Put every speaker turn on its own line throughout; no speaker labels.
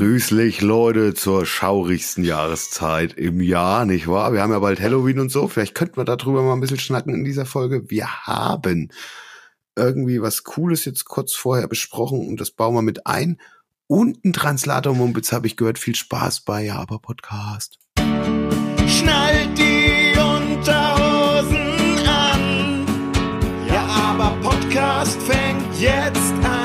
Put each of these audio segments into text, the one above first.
Grüßlich, Leute, zur schaurigsten Jahreszeit im Jahr, nicht wahr? Wir haben ja bald Halloween und so. Vielleicht könnten wir darüber mal ein bisschen schnacken in dieser Folge. Wir haben irgendwie was Cooles jetzt kurz vorher besprochen und das bauen wir mit ein. Und ein Translator Mumpitz habe ich gehört. Viel Spaß bei Ja, aber Podcast.
Schnallt die Unterhosen an. Ja, aber Podcast fängt jetzt an.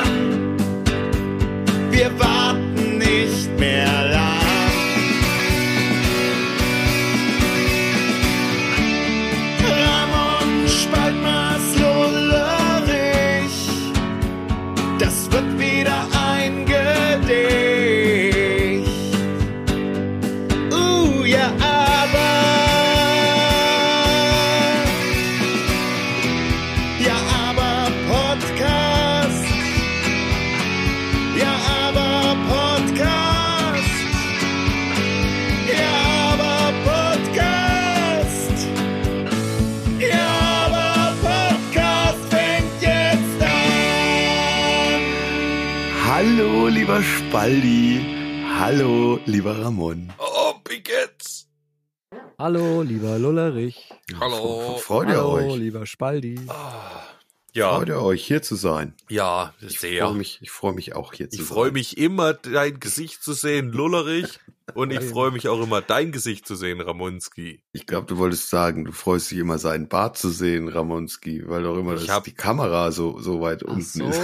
Spaldi. Hallo, lieber Ramon.
Oh, Pickets.
Hallo, lieber Lullerich.
Hallo.
Freut ihr
Hallo,
euch?
lieber Spaldi.
Ja,
Freut ihr euch, hier zu sein?
ja,
Ich
sehr.
freue mich, ich freue mich auch hier zu
Ich
sein.
freue mich immer, dein Gesicht zu sehen, Lullerich. Und ich freue mich auch immer, dein Gesicht zu sehen, Ramonski.
Ich glaube, du wolltest sagen, du freust dich immer, seinen Bart zu sehen, Ramonski, weil doch immer
Ich
das,
hab-
die Kamera so, so weit
Ach
unten
so,
ist.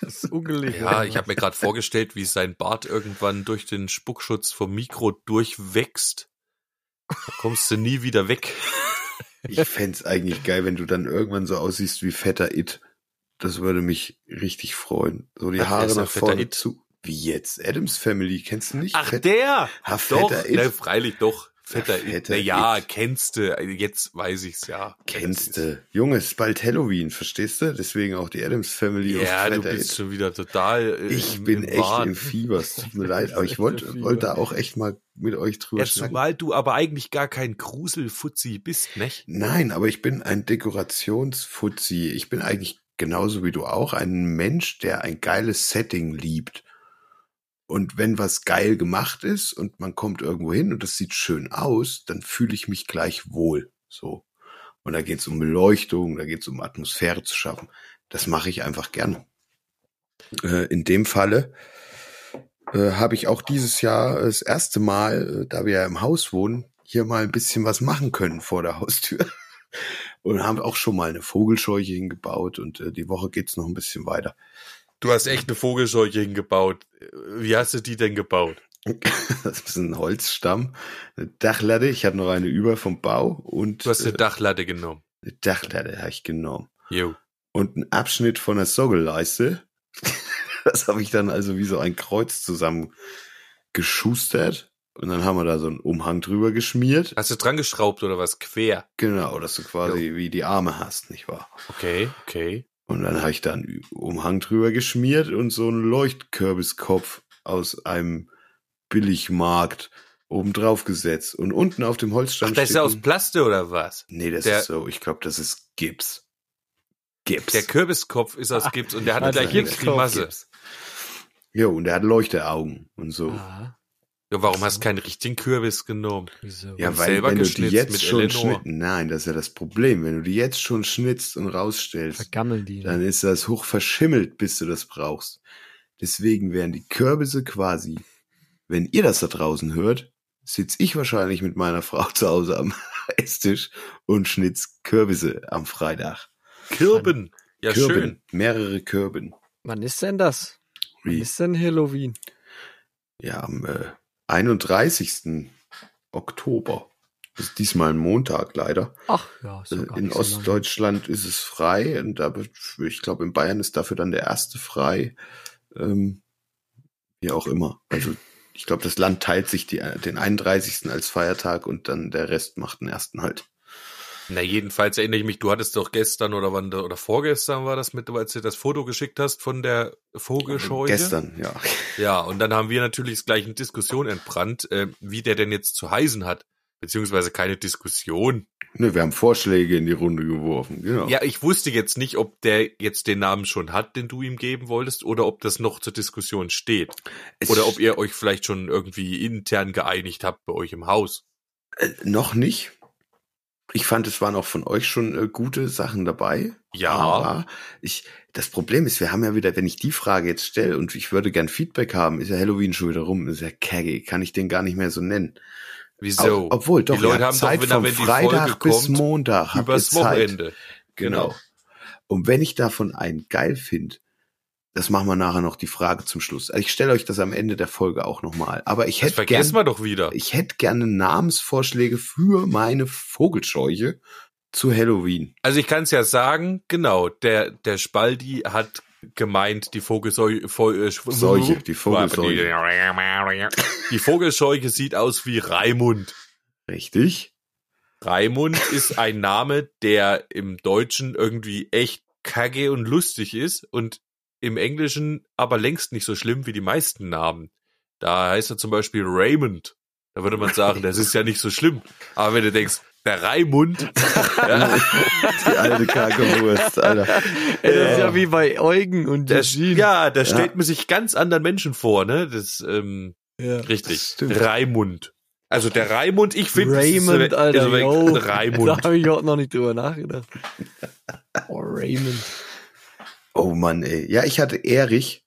Das ist ungelegen.
Ja, ich habe mir gerade vorgestellt, wie sein Bart irgendwann durch den Spuckschutz vom Mikro durchwächst. Da kommst du nie wieder weg.
Ich fänd's eigentlich geil, wenn du dann irgendwann so aussiehst wie fetter It. Das würde mich richtig freuen. So die Haare nach
fetter
vorne
It?
zu. Wie jetzt? Adams Family, kennst du nicht?
Ach,
Fett-
der!
Ha,
Doch,
fetter It.
ne, freilich doch. Fetter,
Ja, fetter
Na ja,
It.
kennst du. Jetzt weiß ich's ja.
Kennst du. Junge, es ist bald Halloween, verstehst du? Deswegen auch die Adams Family. und
Ja, du bist
It.
schon wieder total. äh,
Ich bin echt
Wahn.
im Fieber. Es tut mir leid, aber ich wollte wollte da auch echt mal mit euch drüber
Ja,
schnacken.
zumal du aber eigentlich gar kein Gruselfutzi bist, nicht?
Nein, aber ich bin ein Dekorationsfuzzi. Ich bin eigentlich genauso wie du auch ein Mensch, der ein geiles Setting liebt. Und wenn was geil gemacht ist und man kommt irgendwo hin und das sieht schön aus, dann fühle ich mich gleich wohl. So. Und da geht es um Beleuchtung, da geht es um Atmosphäre zu schaffen. Das mache ich einfach gerne. Äh, in dem Falle äh, habe ich auch dieses Jahr das erste Mal, äh, da wir ja im Haus wohnen, hier mal ein bisschen was machen können vor der Haustür. Und haben auch schon mal eine Vogelscheuche hingebaut und äh, die Woche geht's noch ein bisschen weiter.
Du hast echt eine Vogelscheuche hingebaut. Wie hast du die denn gebaut?
Das ist ein Holzstamm, eine Dachlatte, ich hatte noch eine über vom Bau und
Du hast eine
äh,
Dachlatte genommen.
eine Dachlatte habe ich genommen.
Jo.
Und einen Abschnitt von der Soggelleiste. Das habe ich dann also wie so ein Kreuz zusammen geschustert. Und dann haben wir da so einen Umhang drüber geschmiert.
Hast du dran geschraubt oder was? Quer.
Genau, dass du quasi wie die Arme hast, nicht wahr?
Okay, okay.
Und dann habe ich da einen Umhang drüber geschmiert und so einen Leuchtkürbiskopf aus einem Billigmarkt oben drauf gesetzt. Und unten auf dem Holzstamm
Ach, das ist ja aus Plaste oder was?
Nee, das
der-
ist so, ich glaube, das ist Gips. Gips.
Der Kürbiskopf ist aus Gips und der hat
also
gleich eine
Gipskopf.
Grimasse.
Jo, und der hat Leuchteaugen und so.
Ah,
Ja, warum hast du keinen richtigen Kürbis genommen?
wieso?
Ja,
Und
weil
selber
wenn du die
geschnitzt
jetzt
mit
schon
Eleanor.
schnitten, nein, das ist ja das Problem. Wenn du die jetzt schon schnitzt und rausstellst,
Vergammeln die.
dann ist das hoch verschimmelt, bis du das brauchst. Deswegen wären die Kürbisse quasi, wenn ihr das da draußen hört, sitz ich wahrscheinlich mit meiner Frau zu Hause am Esstisch und schnitz Kürbisse am Freitag.
Kirben. Ja,
Kürben,
schön.
mehrere Kürben.
Wann ist denn das? Wann
Wie?
ist denn Halloween?
Ja, am äh, 31. Oktober. Das ist diesmal ein Montag leider.
Ach, ja, ist
Äh, In
nicht so.
Ostdeutschland ist es frei und da, ich glaube, in Bayern ist dafür dann der erste frei. Ähm, wie auch immer. Also ich glaube, das Land teilt sich die, den 31. als Feiertag und dann der Rest macht den ersten halt.
Na, jedenfalls erinnere ich mich, du hattest doch gestern oder wann, oder vorgestern war das mit, als du das Foto geschickt hast von der Vogelscheuche.
Gestern, ja.
Ja, und dann haben wir natürlich gleich eine Diskussion entbrannt, äh, wie der denn jetzt zu heißen hat. Beziehungsweise keine Diskussion.
Ne, wir haben Vorschläge in die Runde geworfen, genau.
Ja, ich wusste jetzt nicht, ob der jetzt den Namen schon hat, den du ihm geben wolltest, oder ob das noch zur Diskussion steht.
Es
Oder ob ihr euch vielleicht schon irgendwie intern geeinigt habt bei euch im Haus.
Äh, noch nicht. Ich fand, es waren auch von euch schon äh, gute Sachen dabei.
Ja.
Aber ich, das Problem ist, wir haben ja wieder, wenn ich die Frage jetzt stelle und ich würde gern Feedback haben, ist ja Halloween schon wieder rum, ist ja kaggy, kann ich den gar nicht mehr so nennen.
Wieso?
Ob, obwohl, doch,
die Leute haben
habt
doch,
Zeit
wenn,
vom
wenn
Freitag
Folge
bis
kommt,
Montag.
übers
Zeit.
Wochenende.
Genau. Und wenn ich davon einen geil finde, das machen wir nachher noch die Frage zum Schluss. Also ich stelle euch das am Ende der Folge auch nochmal. Aber ich
Das
hätte
vergessen
gern,
wir doch wieder.
ich hätte gerne Namensvorschläge für meine Vogelscheuche zu Halloween.
Also ich kann es ja sagen, genau, der, der Spaldi hat gemeint, die Vogelseuche, Vo- äh,
Seuche, die Vogelseuche.
Die Vogelscheuche sieht aus wie Raimund.
Richtig?
Raimund ist ein Name, der im Deutschen irgendwie echt kacke und lustig ist und im Englischen aber längst nicht so schlimm wie die meisten Namen. Da heißt er zum Beispiel Raymond. Da würde man sagen, das ist ja nicht so schlimm. Aber wenn du denkst, der Raimund, ja,
Die alte Kacke-Wurst, Alter.
Ey, das ist ja wie bei Eugen und
das,
Eugene.
ja, da stellt man sich ganz anderen Menschen vor, ne? Das, ähm,
Ja.
richtig.
stimmt.
Raimund. Also der Raimund, ich finde,
Raymond, Alter, yo.
Raimund.
Da habe ich auch noch nicht drüber nachgedacht. Oh, Raymond.
Oh Mann, ey. Ja, ich hatte Erich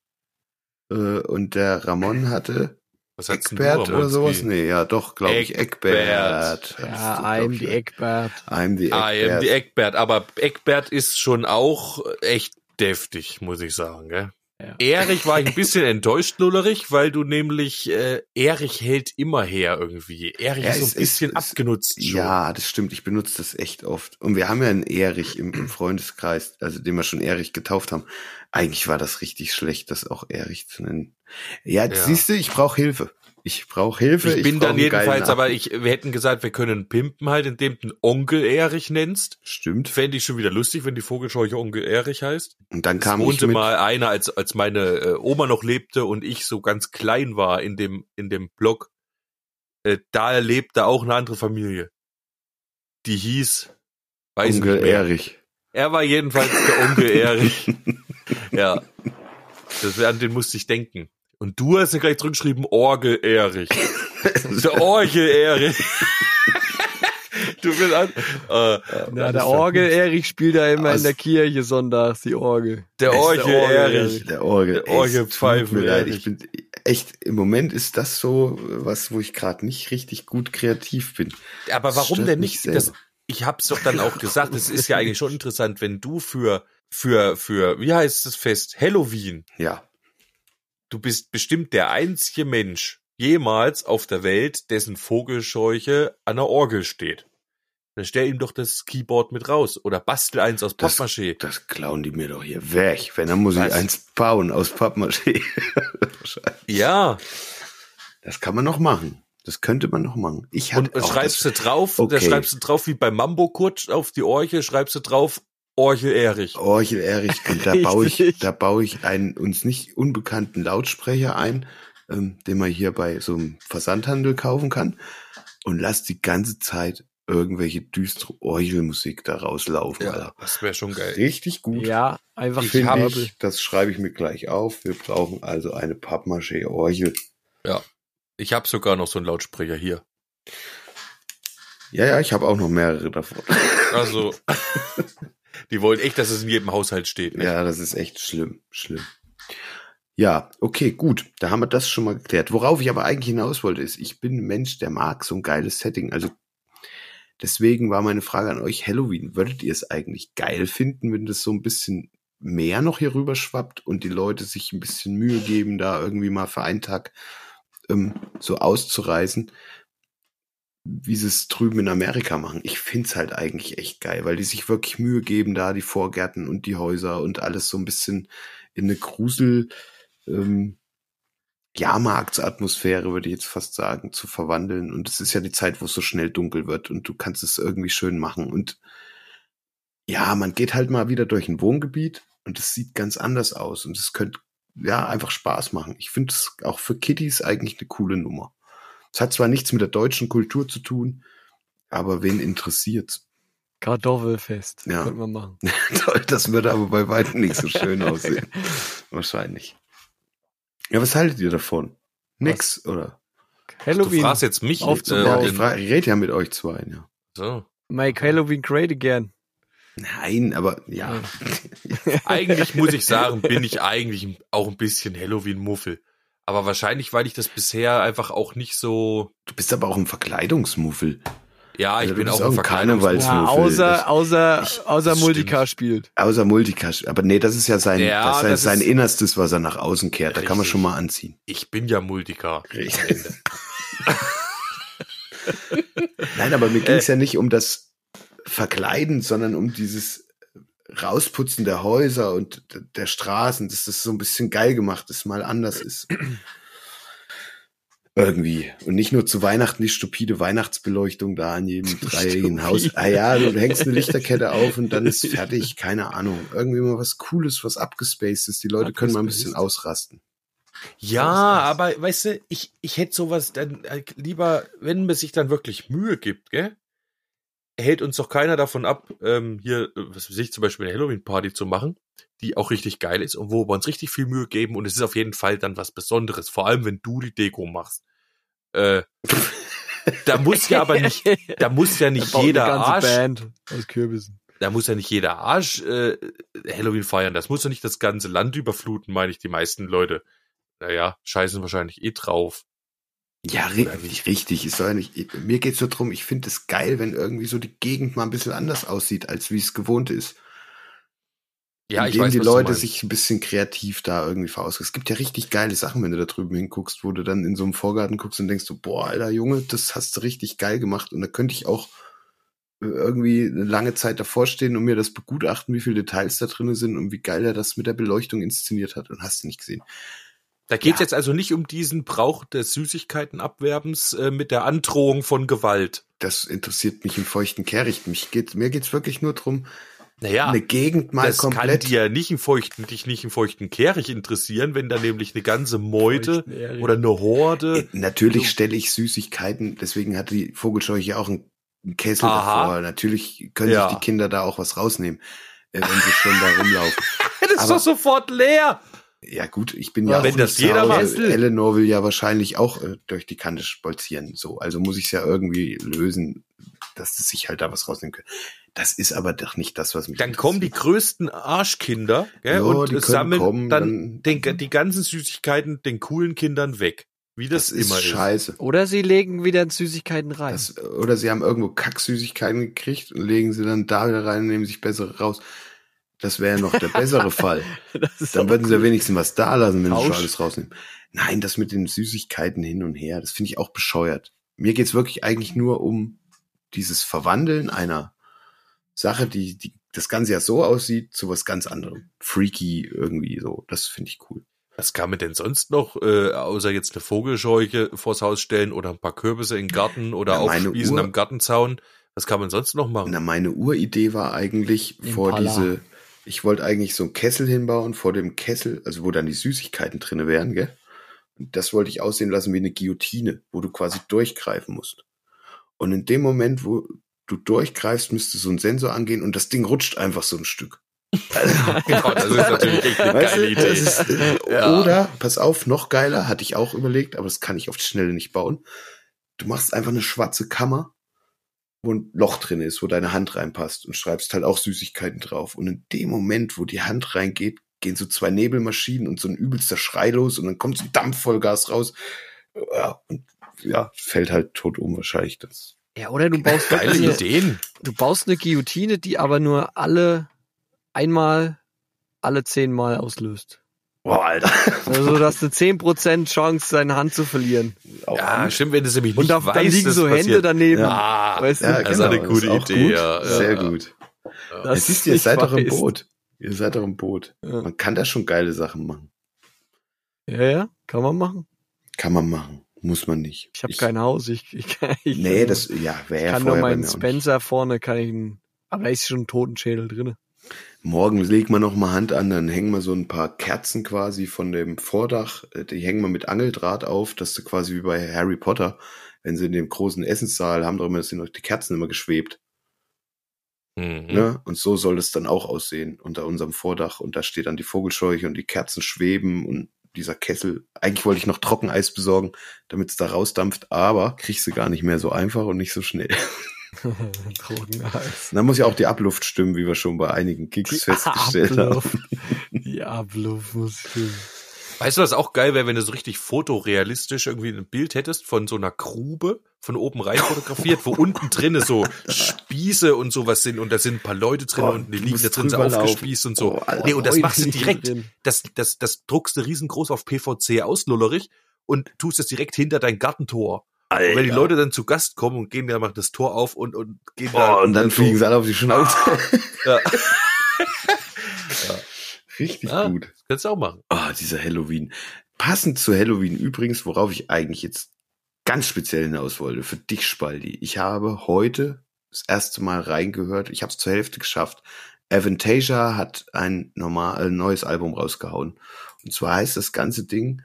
äh, und der Ramon hatte
Was
Eckbert oder sowas. Nee, ja, doch, glaube ich,
Eckbert.
Ja, I'm die Eckbert.
I'm the Eckbert.
eben die Eckbert. Aber Eckbert ist schon auch echt deftig, muss ich sagen. Gell?
Ja.
Erich war ich ein bisschen enttäuscht, Lullerich, weil du nämlich, äh, Erich hält immer her irgendwie. Erich
Ja,
ist so ein bisschen
ist-
abgenutzt schon.
Ja, das stimmt. Ich benutze das echt oft. Und wir haben ja einen Erich im, im Freundeskreis, also den wir schon Erich getauft haben. Eigentlich war das richtig schlecht, das auch Erich zu nennen. Ja,
Ja.
siehst du, ich brauche Hilfe. Ich brauche Hilfe.
Ich bin
brauch
dann jedenfalls, aber ich, wir hätten gesagt, wir können pimpen halt, indem du einen Onkel Erich nennst.
Stimmt.
Fände ich schon wieder lustig, wenn die Vogelscheuche Onkel Erich heißt.
Und dann
Es
kam ich
wohnte
mit,
mal einer, als, als meine äh, Oma noch lebte und ich so ganz klein war in dem, in dem Block. Äh, da lebte auch eine andere Familie. Die hieß, weiß
Onkel
nicht mehr.
Erich.
Er war jedenfalls der Onkel Erich. ja. Das, an den musste ich denken. Und du hast ja gleich zurückgeschrieben, Orgel Erich. der Orgel Erich. du bist an, äh,
Ja, der Orgel Erich spielt ja immer
Also-
in der Kirche sonntags, die Orgel.
der Orgel
der Orgel
Erich.
Der Orgel.
Der Orgel Pfeifen
mir leid. Ich bin echt, im Moment ist das so was, wo ich gerade nicht richtig gut kreativ bin.
Aber warum denn nicht? Das, ich hab's doch dann auch gesagt, es ist ja eigentlich schon interessant, wenn du für, für, für, wie heißt das Fest? Halloween.
Ja.
Du bist bestimmt der einzige Mensch jemals auf der Welt, dessen Vogelscheuche an der Orgel steht. Dann stell ihm doch das Keyboard mit raus oder bastel eins aus
Das-
Pappmaché.
Das klauen die mir doch hier weg. Wenn, dann muss
Was?
ich eins bauen aus Pappmaché.
Ja,
das kann man noch machen. Das könnte man noch machen. Ich hatte
und, schreibst
das,
du drauf, da
Okay.
schreibst du drauf wie bei Mambo Kurt auf die Orche, schreibst du drauf Orchel Erich.
Orchel Erich und da baue ich, da baue ich einen uns nicht unbekannten Lautsprecher ein, ähm, den man hier bei so einem Versandhandel kaufen kann und lass die ganze Zeit irgendwelche düstere Orgelmusik da rauslaufen. Alter.
das wäre schon geil.
Richtig gut.
Ja, einfach
Ich hab-
das schreibe ich mir gleich auf. Wir brauchen also eine Pappmaché-Orgel.
Ich habe sogar noch so einen Lautsprecher hier.
Ja, ja, ich habe auch noch mehrere davon.
Also, die wollen echt, dass es in jedem Haushalt steht. Ne?
Ja, das ist echt schlimm, schlimm. Ja, okay, gut. Da haben wir das schon mal geklärt. Worauf ich aber eigentlich hinaus wollte, ist, ich bin ein Mensch, der mag so ein geiles Setting. Also deswegen war meine Frage an euch, Halloween, würdet ihr es eigentlich geil finden, wenn das so ein bisschen mehr noch hier rüber schwappt und die Leute sich ein bisschen Mühe geben, da irgendwie mal für einen Tag ähm, so auszureisen, wie sie es drüben in Amerika machen. Ich find's halt eigentlich echt geil, weil die sich wirklich Mühe geben, da die Vorgärten und die Häuser und alles so ein bisschen in eine Grusel ähm, Jahrmarktsatmosphäre, würde ich jetzt fast sagen, zu verwandeln. Und es ist ja die Zeit, wo es so schnell dunkel wird und du kannst es irgendwie schön machen. Und ja, man geht halt mal wieder durch ein Wohngebiet und es sieht ganz anders aus und es könnte ja einfach Spaß machen. Ich finde es auch für Kiddies eigentlich eine coole Nummer. Es hat zwar nichts mit der deutschen Kultur zu tun, aber wen interessiert's?
Kartoffelfest.
Ja.
Könnte man machen.
Toll, das würde aber bei weitem nicht so schön aussehen. Wahrscheinlich. Ja, was haltet ihr davon? Nix, oder?
Du
Halloween.
fragst jetzt mich.
aufzubauen.
Ja,
äh,
ich,
den-
frage, ich rede ja mit euch zwei, ja.
so.
Make Halloween great again.
Nein, aber ja.
Eigentlich muss ich sagen, bin ich eigentlich auch ein bisschen Halloween-Muffel. Aber wahrscheinlich, weil ich das bisher einfach auch nicht so.
Du bist aber auch ein Verkleidungsmuffel.
Ja, ich
Also
bin auch
auch
ein
ein
Verkleidungs-
Karnevals-
Ja, außer, außer,
ich-
außer
stimmt.
spielt.
Außer Multicast. Aber nee, das ist ja sein,
Ja,
das ist
das
sein
ist-
Innerstes, was er nach außen kehrt. Da kann man
Richtig.
schon mal anziehen.
Ich bin ja Multicar.
Richtig. Nein, aber mir ging es ja nicht um das Verkleiden, sondern um dieses Rausputzen der Häuser und der Straßen, dass das so ein bisschen geil gemacht ist, mal anders ist. Irgendwie. Und nicht nur zu Weihnachten die stupide Weihnachtsbeleuchtung da an jedem dreijährigen Haus. Ah ja, du hängst eine Lichterkette auf und dann ist fertig. Keine Ahnung. Irgendwie mal was Cooles, was abgespaced ist. Die Leute können mal ein bisschen
Abgespaced.
ausrasten.
Ja, aber weißt du, ich, ich hätte sowas dann äh, lieber, wenn man sich dann wirklich Mühe gibt, gell? Hält uns doch keiner davon ab, ähm, hier, äh, was weiß ich, zum Beispiel eine Halloween-Party zu machen, die auch richtig geil ist und wo wir uns richtig viel Mühe geben und es ist auf jeden Fall dann was Besonderes, vor allem wenn du die Deko machst. Äh, da muss ja aber nicht, da muss ja nicht jeder Arsch,
Band aus Kürbissen.
da muss ja nicht jeder Arsch äh, Halloween feiern. Das muss ja nicht das ganze Land überfluten, meine ich, die meisten Leute. Naja, scheißen wahrscheinlich eh drauf.
Ja, richtig, richtig. Es soll ja nicht, mir geht's nur drum, ich finde es geil, wenn irgendwie so die Gegend mal ein bisschen anders aussieht, als wie es gewohnt ist.
Ja, ich weiß,
die Leute sich ein bisschen kreativ da irgendwie verausgaben. Es gibt ja richtig geile Sachen, wenn du da drüben hinguckst, wo du dann in so einem Vorgarten guckst und denkst so, boah, alter Junge, das hast du richtig geil gemacht. Und da könnte ich auch äh, irgendwie eine lange Zeit davor stehen und mir das begutachten, wie viele Details da drin sind und wie geil er das mit der Beleuchtung inszeniert hat und hast du nicht gesehen.
Da geht's
Ja.
jetzt also nicht um diesen Brauch des Süßigkeitenabwerbens äh, mit der Androhung von Gewalt.
Das interessiert mich im feuchten Kehricht. Mich geht, mir geht's wirklich nur drum,
Naja,
eine Gegend mal
das
komplett.
kann dir nicht im feuchten, dich nicht im feuchten Kehricht interessieren, wenn da nämlich eine ganze Meute oder eine Horde.
Äh, Natürlich stelle ich Süßigkeiten, deswegen hat die Vogelscheuche auch einen Kessel
Aha.
davor. Natürlich können
Ja.
sich die Kinder da auch was rausnehmen, äh, wenn sie schon da rumlaufen.
das ist
aber-
doch sofort leer.
Ja gut, ich bin
Ja,
ja
wenn
auch
das jeder macht.
Eleanor will ja wahrscheinlich auch äh, durch die Kante spolzieren. So, also muss ich es ja irgendwie lösen, dass sie sich halt da was rausnehmen können. Das ist aber doch nicht das, was mich
Dann kommen die größten Arschkinder gell,
Ja,
und sammeln
kommen,
dann,
dann-
den, die ganzen Süßigkeiten den coolen Kindern weg. Wie das,
Das ist
immer ist.
scheiße.
Oder sie legen wieder Süßigkeiten rein.
Das, oder sie haben irgendwo Kacksüßigkeiten gekriegt und legen sie dann da wieder rein und nehmen sich bessere raus. Das wäre noch der bessere Fall. Dann würden sie ja wenigstens was da lassen, wenn sie
Tausch.
schon alles rausnehmen. Nein, das mit den Süßigkeiten hin und her, das finde ich auch bescheuert. Mir geht's wirklich eigentlich nur um dieses Verwandeln einer Sache, die, die das Ganze ja so aussieht, zu was ganz anderem. Freaky irgendwie so. Das finde ich cool.
Was kann man denn sonst noch, äh, außer jetzt eine Vogelscheuche vors Haus stellen oder ein paar Kürbisse in den Garten oder
Ja, meine
aufspießen
Uhr-
am Gartenzaun? Was kann man sonst noch machen?
Na, meine Uridee war eigentlich vor
Impala.
diese, ich wollte eigentlich so einen Kessel hinbauen, vor dem Kessel, also wo dann die Süßigkeiten drinne wären, gell? Und das wollte ich aussehen lassen wie eine Guillotine, wo du quasi durchgreifen musst. Und in dem Moment, wo du durchgreifst, müsste so ein Sensor angehen und das Ding rutscht einfach so ein Stück.
Ja, das ist natürlich echt eine
Weißt
geile Idee.
ist, äh,
Ja.
Oder, pass auf, noch geiler, hatte ich auch überlegt, aber das kann ich auf die Schnelle nicht bauen. Du machst einfach eine schwarze Kammer, wo ein Loch drin ist, wo deine Hand reinpasst und schreibst halt auch Süßigkeiten drauf. Und in dem Moment, wo die Hand reingeht, gehen so zwei Nebelmaschinen und so ein übelster Schrei los und dann kommt so Dampf voll Gas raus. Ja, und ja, fällt halt tot um wahrscheinlich das.
Ja, oder du baust
Geile
eine,
Ideen.
du baust eine Guillotine, die aber nur alle einmal alle zehnmal auslöst.
Boah, Alter.
Also, dass du 10% Chance, deine Hand zu verlieren.
Ja, stimmt, wenn du es nämlich
Und
nicht
da, dann
weißt,
liegen
dass
so
passiert.
Hände daneben.
Ah,
Weißt du?
Ja,
das ist eine
genau,
gute
auch
Idee,
gut.
ja, ja,
Sehr
ja.
gut.
Das
Es ist, ihr seid doch im. Boot. Ihr seid doch im Boot.
Ja.
Man kann da schon geile Sachen machen.
Ja, ja, kann man machen.
Kann man machen. Muss man nicht.
Ich habe kein Haus. Ich, ich, ich
Nee, das, ja, wäre
ich
ja
kann nur meinen. Spencer vorne, kann ich einen, aber da ist schon ein Totenschädel drinne.
Morgen legen wir noch mal Hand an, dann hängen wir so ein paar Kerzen quasi von dem Vordach, äh, die hängen wir mit Angeldraht auf, dass du quasi wie bei Harry Potter, wenn sie in dem großen Essenssaal haben, doch immer, sind doch die Kerzen immer geschwebt.
Mhm.
Ne? Und so soll es dann auch aussehen unter unserem Vordach. Und da steht dann die Vogelscheuche und die Kerzen schweben und dieser Kessel. Eigentlich wollte ich noch Trockeneis besorgen, damit es da rausdampft, aber kriegst du gar nicht mehr so einfach und nicht so schnell.
Drogeneis.
Und dann muss ja auch die Abluft stimmen, wie wir schon bei einigen Gigs festgestellt
Abluft.
haben.
Die Abluft muss stimmen.
Weißt du, was auch geil wäre, wenn du so richtig fotorealistisch irgendwie ein Bild hättest von so einer Grube von oben rein fotografiert, wo unten drinne so Spieße und sowas sind und da sind ein paar Leute drin
Boah,
und die liegen da drin so
laufen.
aufgespießt und so.
Oh, Alter.
nee, und das machst du direkt. Das, das, das druckst du riesengroß auf PVC auslullerig und tust es direkt hinter dein Gartentor. Und wenn die
Alter.
Leute dann zu Gast kommen und gehen, dann machen das Tor auf und, und gehen
Oh,
da.
und dann fliegen sie alle auf die Schnauze.
Ja.
Richtig
Ja.
gut.
Kannst du auch machen.
Ah, dieser Halloween. Passend zu Halloween übrigens, worauf ich eigentlich jetzt ganz speziell hinaus wollte, für dich, Spaldi. Ich habe heute das erste Mal reingehört, ich habe es zur Hälfte geschafft. Avantasia hat ein normal, ein neues Album rausgehauen. Und zwar heißt das ganze Ding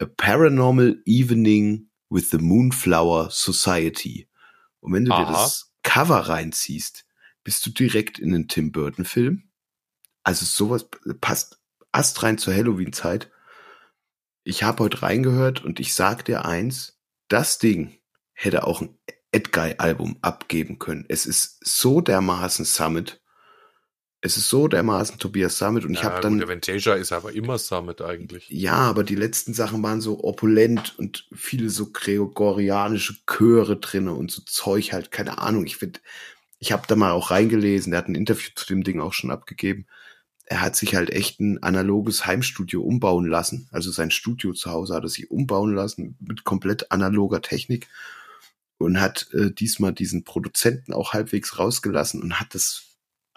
A Paranormal Evening with the Moonflower Society. Und wenn du dir
Aha.
das Cover reinziehst, bist du direkt in den Tim Burton Film. Also sowas passt astrein zur Halloween-Zeit. Ich habe heute reingehört und ich sag dir eins, das Ding hätte auch ein Edguy-Album abgeben können. Es ist so dermaßen Summit. Es ist so dermaßen Tobias Summit und ich
ja,
habe dann
Gut, Avantasia ist aber immer Summit eigentlich.
ja, aber die letzten Sachen waren so opulent und viele so gregorianische Chöre drinne und so Zeug halt, keine Ahnung. Ich finde, ich habe da mal auch reingelesen, der hat ein Interview zu dem Ding auch schon abgegeben. Er hat sich halt echt ein analoges Heimstudio umbauen lassen. Also sein Studio zu Hause hat er sich umbauen lassen mit komplett analoger Technik und hat äh, diesmal diesen Produzenten auch halbwegs rausgelassen und hat das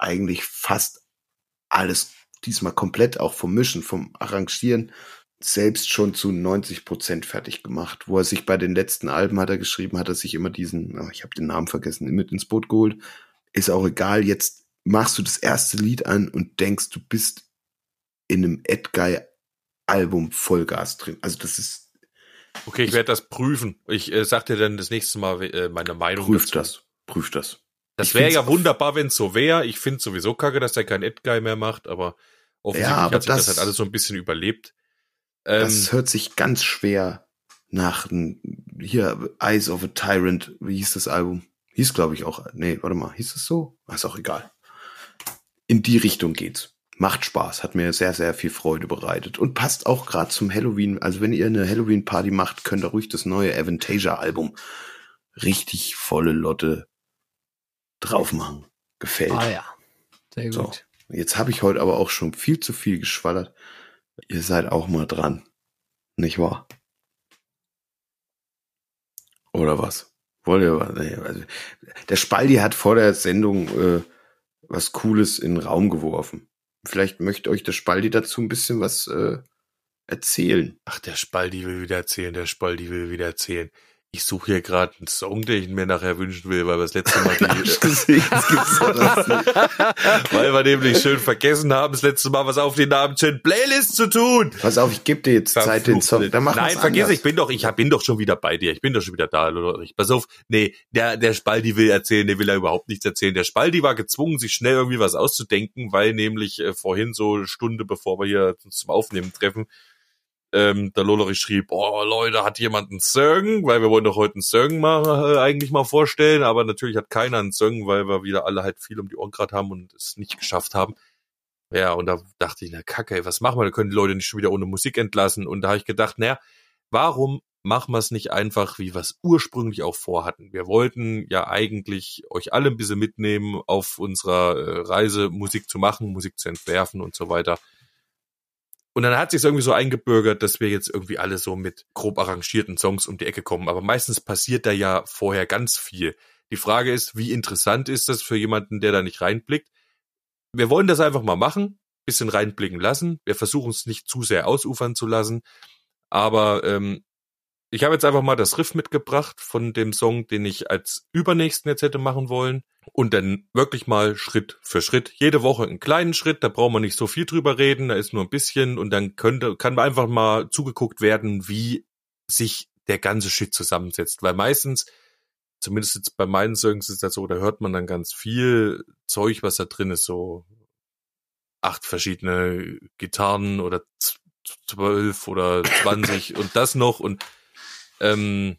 eigentlich fast alles diesmal komplett auch vom Mischen, vom Arrangieren selbst schon zu 90 Prozent fertig gemacht. Wo er sich bei den letzten Alben hat er geschrieben, hat er sich immer diesen, ach, ich habe den Namen vergessen, mit ins Boot geholt. Ist auch egal, jetzt machst du das erste Lied an und denkst, du bist in einem Edguy-Album Vollgas drin. Also das ist,
Okay, ich werde das prüfen. Ich äh, sag dir dann das nächste Mal äh, meine Meinung
prüf
dazu.
das, prüf das.
Das wäre ja wunderbar, wenn es so wäre. Ich finde sowieso kacke, dass der kein Edguy mehr macht, aber offensichtlich
Ja, aber
hat sich das,
das-
halt alles so ein bisschen überlebt. Ähm,
Das hört sich ganz schwer nach hier Eyes of a Tyrant, wie hieß das Album? Hieß glaube ich auch. Nee, warte mal, hieß es so? Ist auch egal. In die Richtung geht's. Macht Spaß, hat mir sehr sehr viel Freude bereitet und passt auch gerade zum Halloween. Also wenn ihr eine Halloween Party macht, könnt ihr ruhig das neue Avantasia Album richtig volle Lotte drauf machen. Gefällt.
Ah ja. Sehr
So.
gut.
Jetzt habe ich heute aber auch schon viel zu viel geschwallert. Ihr seid auch mal dran. Nicht wahr? Oder was? Wollt ihr was? Nee, also, der Spaldi hat vor der Sendung äh, was Cooles in den Raum geworfen. Vielleicht möchte euch der Spaldi dazu ein bisschen was äh, erzählen.
ach, der Spaldi will wieder erzählen, der Spaldi will wieder erzählen. Ich suche hier gerade einen Song, den ich mir nachher wünschen will, weil wir das letzte Mal die,
nicht.
weil wir nämlich schön vergessen haben, das letzte Mal was auf die Namensschön Playlist zu tun.
Pass auf, ich gebe dir jetzt Zeit, den Song. Dann mach
Nein, vergiss,
anders.
ich bin doch, ich bin doch schon wieder bei dir. Ich bin doch schon wieder da, Lollerich. Pass auf, nee, der, der Spaldi will erzählen, der will ja überhaupt nichts erzählen. Der Spaldi war gezwungen, sich schnell irgendwie was auszudenken, weil nämlich äh, vorhin so eine Stunde, bevor wir hier uns zum Aufnehmen treffen, ähm, der Lollerich schrieb, oh Leute, hat jemand einen Song? Weil wir wollen doch heute einen Song mal, äh, eigentlich mal vorstellen, aber natürlich hat keiner einen Song, weil wir wieder alle halt viel um die Ohren gerade haben und es nicht geschafft haben. Ja, und da dachte ich, na kacke, ey, was machen wir? Da können die Leute nicht schon wieder ohne Musik entlassen. Und da habe ich gedacht, naja, warum machen wir es nicht einfach, wie wir es ursprünglich auch vorhatten? Wir wollten ja eigentlich euch alle ein bisschen mitnehmen auf unserer äh, Reise, Musik zu machen, Musik zu entwerfen und so weiter. Und dann hat sich irgendwie so eingebürgert, dass wir jetzt irgendwie alle so mit grob arrangierten Songs um die Ecke kommen. Aber meistens passiert da ja vorher ganz viel. Die Frage ist, wie interessant ist das für jemanden, der da nicht reinblickt? Wir wollen das einfach mal machen, bisschen reinblicken lassen. Wir versuchen es nicht zu sehr ausufern zu lassen. Aber ähm, ich habe jetzt einfach mal das Riff mitgebracht von dem Song, den ich als übernächsten jetzt hätte machen wollen. Und dann wirklich mal Schritt für Schritt, jede Woche einen kleinen Schritt, da braucht man nicht so viel drüber reden, da ist nur ein bisschen und dann könnte, kann einfach mal zugeguckt werden, wie sich der ganze Shit zusammensetzt. Weil meistens, zumindest jetzt bei meinen Songs ist das so, da hört man dann ganz viel Zeug, was da drin ist, so acht verschiedene Gitarren oder zwölf oder zwanzig und das noch und ähm,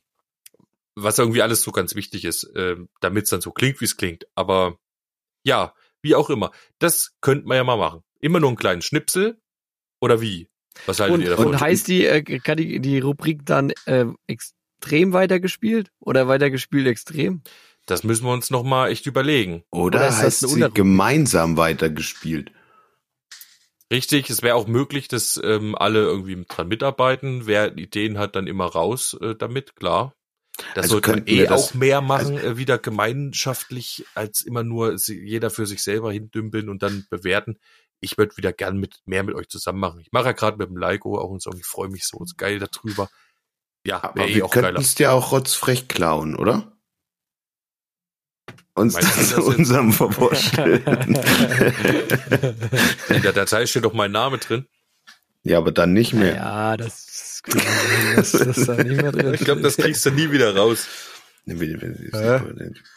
was irgendwie alles so ganz wichtig ist, ähm, damit es dann so klingt, wie es klingt. Aber ja, wie auch immer, das könnte man ja mal machen. Immer nur einen kleinen Schnipsel oder wie? Was haltet
Und,
ihr davon?
und heißt die, äh, kann die, die Rubrik dann äh, extrem weitergespielt oder weitergespielt extrem?
das müssen wir uns noch mal echt überlegen.
Oder,
Oder ist das
heißt sie gemeinsam weitergespielt?
Richtig, es wäre auch möglich, dass ähm, alle irgendwie dran mitarbeiten. Wer Ideen hat, dann immer raus äh, damit, klar. Das
Also
sollte man eh auch mehr machen, äh, wieder gemeinschaftlich, als immer nur jeder für sich selber hindümpeln und dann bewerten. Ich würde wieder gern mit mehr mit euch zusammen machen. Ich mache ja gerade mit dem Leiko auch einen Song, ich freue mich so ist geil darüber. Ja,
Aber
eh
wir
auch
könnten es dir auch rotzfrech klauen, oder? Uns
Meinst
das
das
unserem vorstellen.
In der Datei steht doch mein Name drin.
Ja, aber dann nicht mehr.
Ja, das, das, das ist da nicht mehr drin.
Ich glaube, das kriegst du nie wieder raus.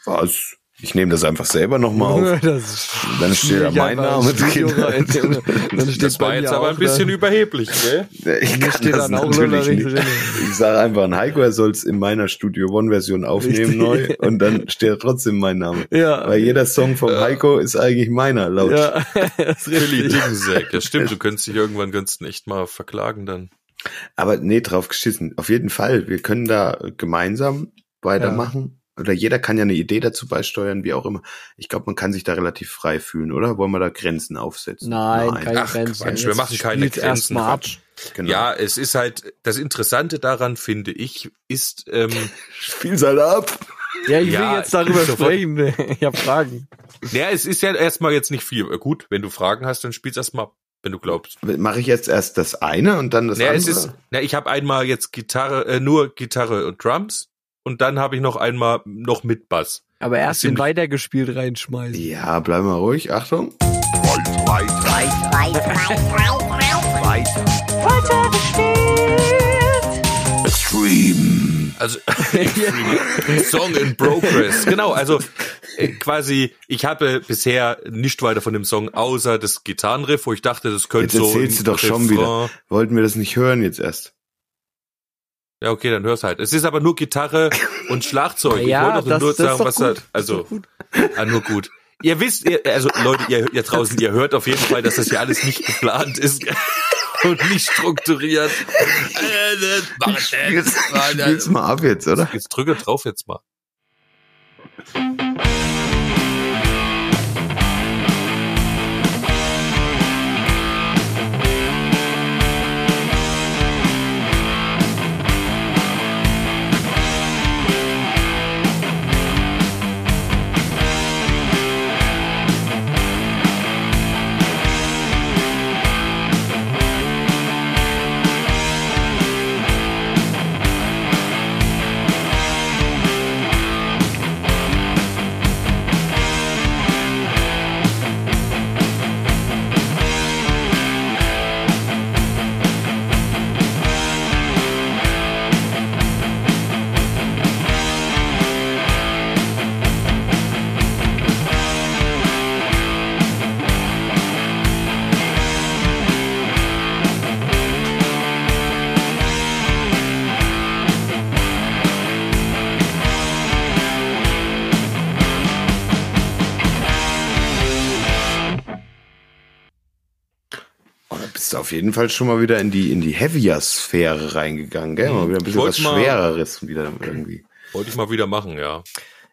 Was? Ich nehme das einfach selber nochmal auf. Dann steht da
schwierig,
mein Name drin.
Dann steht
Das war
bei
jetzt aber ein bisschen
da-
überheblich, gell?
Ich kann
steht
das
dann auch
natürlich nicht.
drin.
Ich sage einfach an Heiko, er soll es in meiner Studio One-Version aufnehmen
Richtig.
neu und dann steht trotzdem mein Name.
Ja,
Weil jeder Song vom
Ja.
Heiko ist eigentlich meiner, laut.
ja, das ist
Philly
richtig.
Dingensack. Ja, stimmt, du könntest dich irgendwann könntest echt mal verklagen dann.
Aber nee, drauf geschissen. Auf jeden Fall, wir können da gemeinsam weitermachen. Oder jeder kann ja eine Idee dazu beisteuern, wie auch immer. Ich glaube, man kann sich da relativ frei fühlen, oder? Wollen wir da Grenzen aufsetzen?
Nein, keine
Ach,
Grenzen.
Quatsch, wir machen keine Grenzen.
Genau.
Ja, es ist halt, das Interessante daran, finde ich, ist, ähm,
Spiel's halt ab.
Ja, ich will
Ja,
jetzt darüber sprechen. Ich habe Fragen.
ja, es ist ja erstmal jetzt nicht viel. Gut, wenn du Fragen hast, dann spiel's erstmal ab, wenn du glaubst.
Mache ich jetzt erst das eine und dann das
Naja,
andere?
es ist, na, ich habe einmal jetzt Gitarre, äh, nur Gitarre und Drums und dann habe ich noch einmal noch mit Bass.
Aber erst in
Ziemlich-
weitergespielt reinschmeißen.
ja, bleiben wir ruhig. Achtung. Extreme.
Also Song in Progress. Genau, also äh, quasi, ich habe bisher nicht weiter von dem Song außer das Gitarrenriff, wo ich dachte, das könnte
Jetzt
so.
erzählst
ein
du doch schon
Refrain-
wieder. Wollten wir das nicht hören jetzt erst?
Ja, okay, dann hör's halt. Es ist aber nur Gitarre und Schlagzeug. ich
Ja,
wollte
das-
doch nur
das ist
sagen,
doch
was
gut.
da, also, ah, nur gut. Ihr wisst, ihr, also Leute, ihr, ihr draußen, ihr hört auf jeden Fall, dass das hier alles nicht geplant ist und nicht strukturiert. Äh, das macht.
Jetzt, spiel's mal ab jetzt, oder?
Jetzt drücke drauf jetzt mal.
Bist auf jeden Fall schon mal wieder in die, in die Heavier-Sphäre reingegangen, gell? Mal wieder ein bisschen
wollte
was
mal-
Schwereres wieder irgendwie.
Wollte ich mal wieder machen, ja.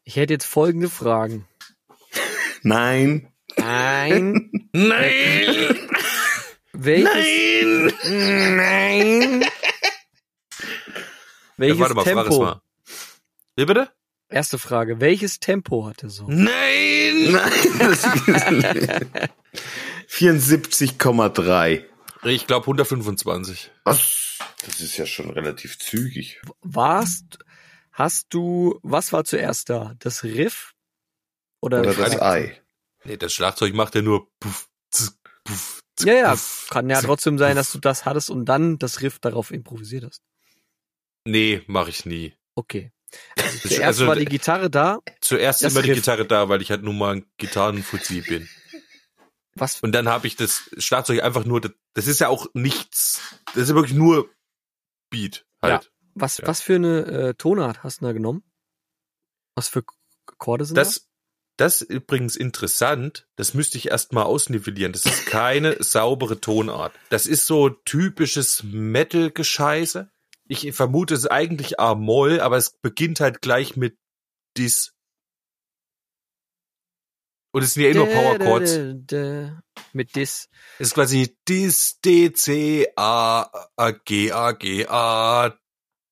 Ich hätte jetzt folgende Fragen.
Nein.
Nein.
Nein!
Welches, Nein.
Ja,
Welches
warte mal, frag es
Tempo?
mal. Wie bitte?
Erste Frage. Welches Tempo hat der Song?
Nein!
Nein. 74,3.
Ich glaube 125.
Was? Das ist ja schon relativ zügig.
Warst, hast du, was war zuerst da? Das Riff Oder,
Oder das Ei.
Nee, das Schlagzeug macht ja nur puff, zz, puff, zz,
ja, ja,
puff,
kann ja trotzdem sein, dass du das hattest und dann das Riff darauf improvisiert hast.
Nee, mache ich nie.
Okay. Also zuerst
also-
war die Gitarre da.
Zuerst immer die
Riff.
Gitarre da, weil ich halt nun mal ein Gitarrenfuzzi bin.
Was?
Und dann habe ich das Schlagzeug einfach nur, das, das ist ja auch nichts, das ist wirklich nur Beat halt.
Was,
Ja.
was für eine äh, Tonart hast du da genommen? Was für Akkorde sind
Das, das ist übrigens interessant, das müsste ich erstmal ausnivellieren. Das ist keine saubere Tonart. Das ist so typisches Metal-Gescheiße. Ich vermute es ist eigentlich A-Moll, aber es beginnt halt gleich mit Dis. Und es sind ja eh
da?
nur Power Chords.
Mit Dis.
Es ist quasi Dis, D, C, A, A, G, A, G, A,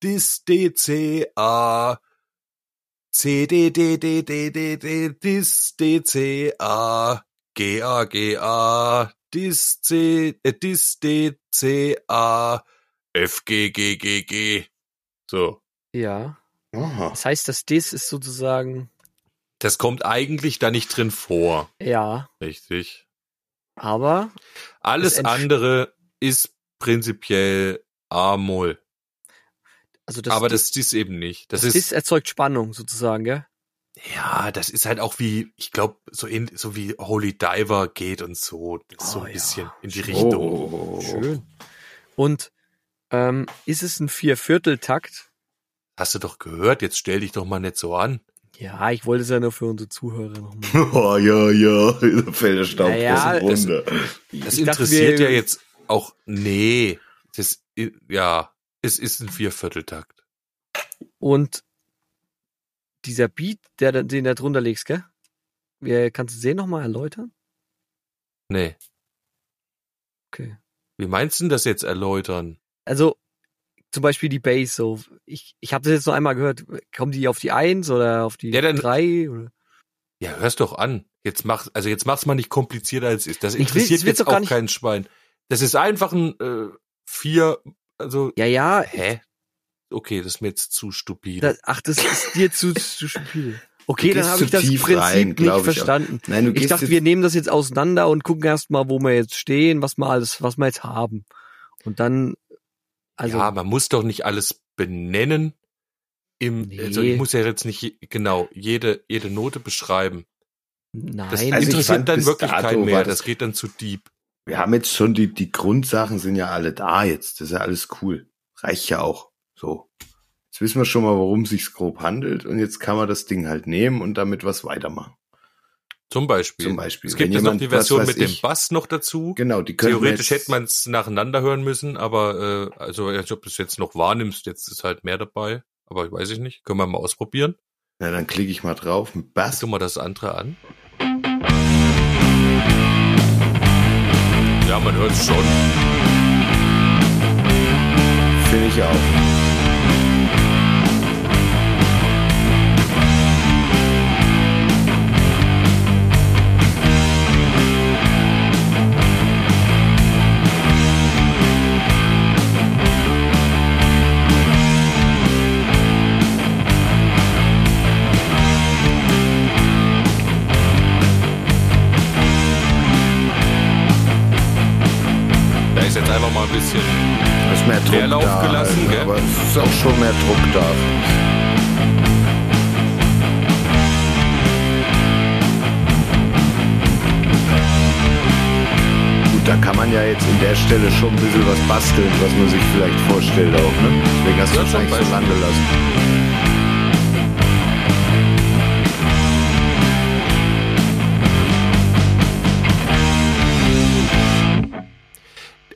Dis, D, C, A, C, D, D, D, D, D, D, Dis, D, C, A, G, A, G, A, Dis, C, äh, Dis, D, C, A, F, G, G, G, G. So.
Ja.
Aha.
Das heißt, das Dis ist sozusagen,
Das kommt eigentlich da nicht drin vor.
ja,
Richtig.
aber
Alles andere ist prinzipiell A-Moll.
also das,
aber
Dis-
das ist eben nicht. Das,
das
ist
Dis erzeugt Spannung sozusagen, gell?
ja, das ist halt auch wie, ich glaube, so in, so wie Holy Diver geht und so, das ist so
Oh,
ein
ja.
bisschen in die. Richtung.
Oh.
Schön. Und ähm, ist es ein Viervierteltakt?
Hast du doch gehört? Jetzt stell dich doch mal nicht so an.
Ja, ich wollte es ja nur für unsere Zuhörer nochmal.
Oh, ja, ja, da fällt der Staub
Naja,
groß
das-
runter.
Das
dachte,
interessiert
wir-
ja jetzt auch, nee, das, ja, es ist ein Viervierteltakt.
Und dieser Beat, der, den da drunter legst, gell? Wer, kannst du den nochmal erläutern?
Nee.
Okay.
Wie meinst du denn das jetzt erläutern?
Also, zum Beispiel die Bass, so. Ich, ich habe das jetzt noch einmal gehört. Kommen die auf die Eins oder auf die
Ja, dann-
drei? Oder?
Ja, hör's doch an. Jetzt mach, also jetzt mach's mal nicht komplizierter als es ist. Das
will-
interessiert
ich will's
jetzt
doch gar
auch
nicht-
kein Schwein. Das ist einfach ein äh, vier, also
Ja, ja.
hä? Okay, das ist mir jetzt zu stupide.
Das, ach, das ist dir zu, zu stupide. Okay, dann habe ich das Prinzip
rein,
nicht
glaub ich
verstanden.
Nein, du
Ich dachte, wir nehmen das jetzt auseinander und gucken erst mal, wo wir jetzt stehen, was wir alles, was wir jetzt haben. Und dann, also,
ja, man muss doch nicht alles benennen. Im,
Nee.
also ich muss ja jetzt nicht genau jede jede Note beschreiben.
nein.
Das
Also
interessiert
fand,
dann wirklich keinen mehr.
das-
Das geht dann zu deep.
wir haben jetzt schon die, die Grundsachen sind ja alle da jetzt. Das ist ja alles cool. Reicht ja auch. So. Jetzt wissen wir schon mal, worum es sich grob handelt und jetzt kann man das Ding halt nehmen und damit was weitermachen.
Zum Beispiel.
Zum Beispiel.
Es gibt jetzt noch die
was
Version
weiß
mit dem
ich-
Bass noch dazu.
Genau, die können
Theoretisch
jetzt,
hätte man es nacheinander hören müssen, aber äh, also als ob du es jetzt noch wahrnimmst, jetzt ist halt mehr dabei. Aber ich weiß ich nicht. Können wir mal ausprobieren.
Ja, dann klicke ich mal drauf mit Bass.
Tu mal das andere an. Ja, man hört es schon.
Finde ich auch. Stelle schon ein bisschen was basteln, was man sich vielleicht vorstellt auch, ne? Deswegen hast du
zum
wahrscheinlich so
Beispiel.
lang gelassen.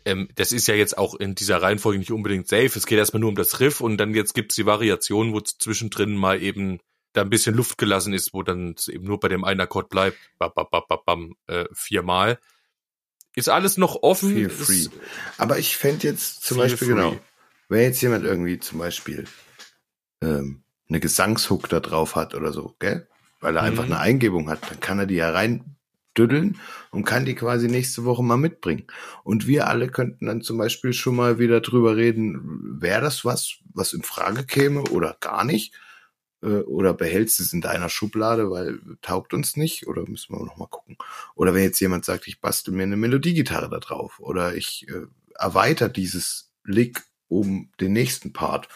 Ähm, das ist ja jetzt auch in dieser Reihenfolge nicht unbedingt safe. Es geht erstmal nur um das Riff und dann jetzt gibt's die Variation, wo zwischendrin mal eben da ein bisschen Luft gelassen ist, wo dann es eben nur bei dem einen Akkord bleibt. Bam, bam, bam, bam, bam, äh, viermal. Ist alles noch offen?
Feel free. Aber ich fände jetzt zum Beispiel,
free.
genau, wenn jetzt jemand irgendwie zum Beispiel ähm, eine Gesangshook da drauf hat oder so, gell? Weil er
Mhm.
einfach eine Eingebung hat, dann kann er die ja reindüddeln und kann die quasi nächste Woche mal mitbringen. Und wir alle könnten dann zum Beispiel schon mal wieder drüber reden, wäre das was, was in Frage käme oder gar nicht? Äh, oder behältst es in deiner Schublade, weil taugt uns nicht oder müssen wir noch mal gucken. Oder wenn jetzt jemand sagt, ich bastel mir eine Melodiegitarre da drauf oder ich äh, erweitere dieses Lick um den nächsten Part.